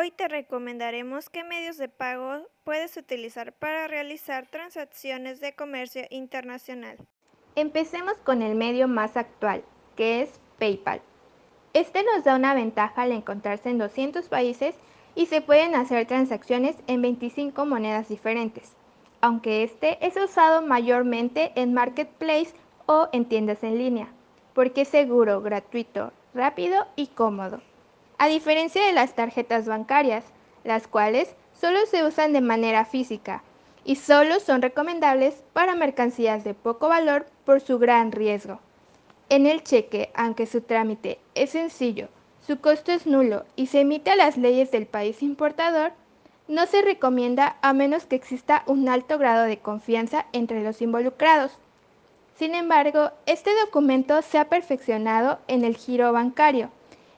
Hoy te recomendaremos qué medios de pago puedes utilizar para realizar transacciones de comercio internacional. Empecemos con el medio más actual, que es PayPal. Este nos da una ventaja al encontrarse en 200 países y se pueden hacer transacciones en 25 monedas diferentes, aunque este es usado mayormente en marketplace o en tiendas en línea, porque es seguro, gratuito, rápido y cómodo. A diferencia de las tarjetas bancarias, las cuales solo se usan de manera física y solo son recomendables para mercancías de poco valor por su gran riesgo. En el cheque, aunque su trámite es sencillo, su costo es nulo y se emite a las leyes del país importador, no se recomienda a menos que exista un alto grado de confianza entre los involucrados. Sin embargo, este documento se ha perfeccionado en el giro bancario,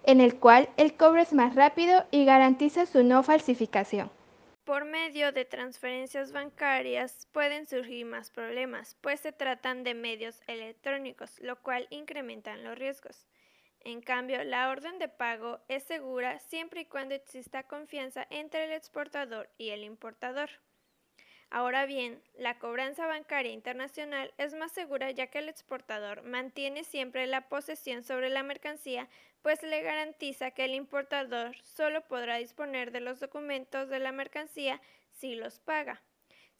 en el cual el cobro es más rápido y garantiza su no falsificación. Por medio de transferencias bancarias pueden surgir más problemas, pues se tratan de medios electrónicos, lo cual incrementa los riesgos. En cambio, la orden de pago es segura siempre y cuando exista confianza entre el exportador y el importador. Ahora bien, la cobranza bancaria internacional es más segura ya que el exportador mantiene siempre la posesión sobre la mercancía, pues le garantiza que el importador solo podrá disponer de los documentos de la mercancía si los paga.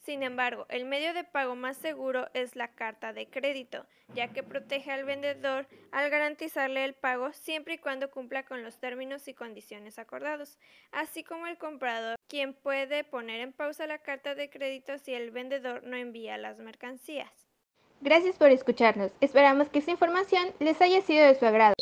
Sin embargo, el medio de pago más seguro es la carta de crédito, ya que protege al vendedor al garantizarle el pago siempre y cuando cumpla con los términos y condiciones acordados, así como el comprador, quien puede poner en pausa la carta de crédito si el vendedor no envía las mercancías. Gracias por escucharnos. Esperamos que esta información les haya sido de su agrado.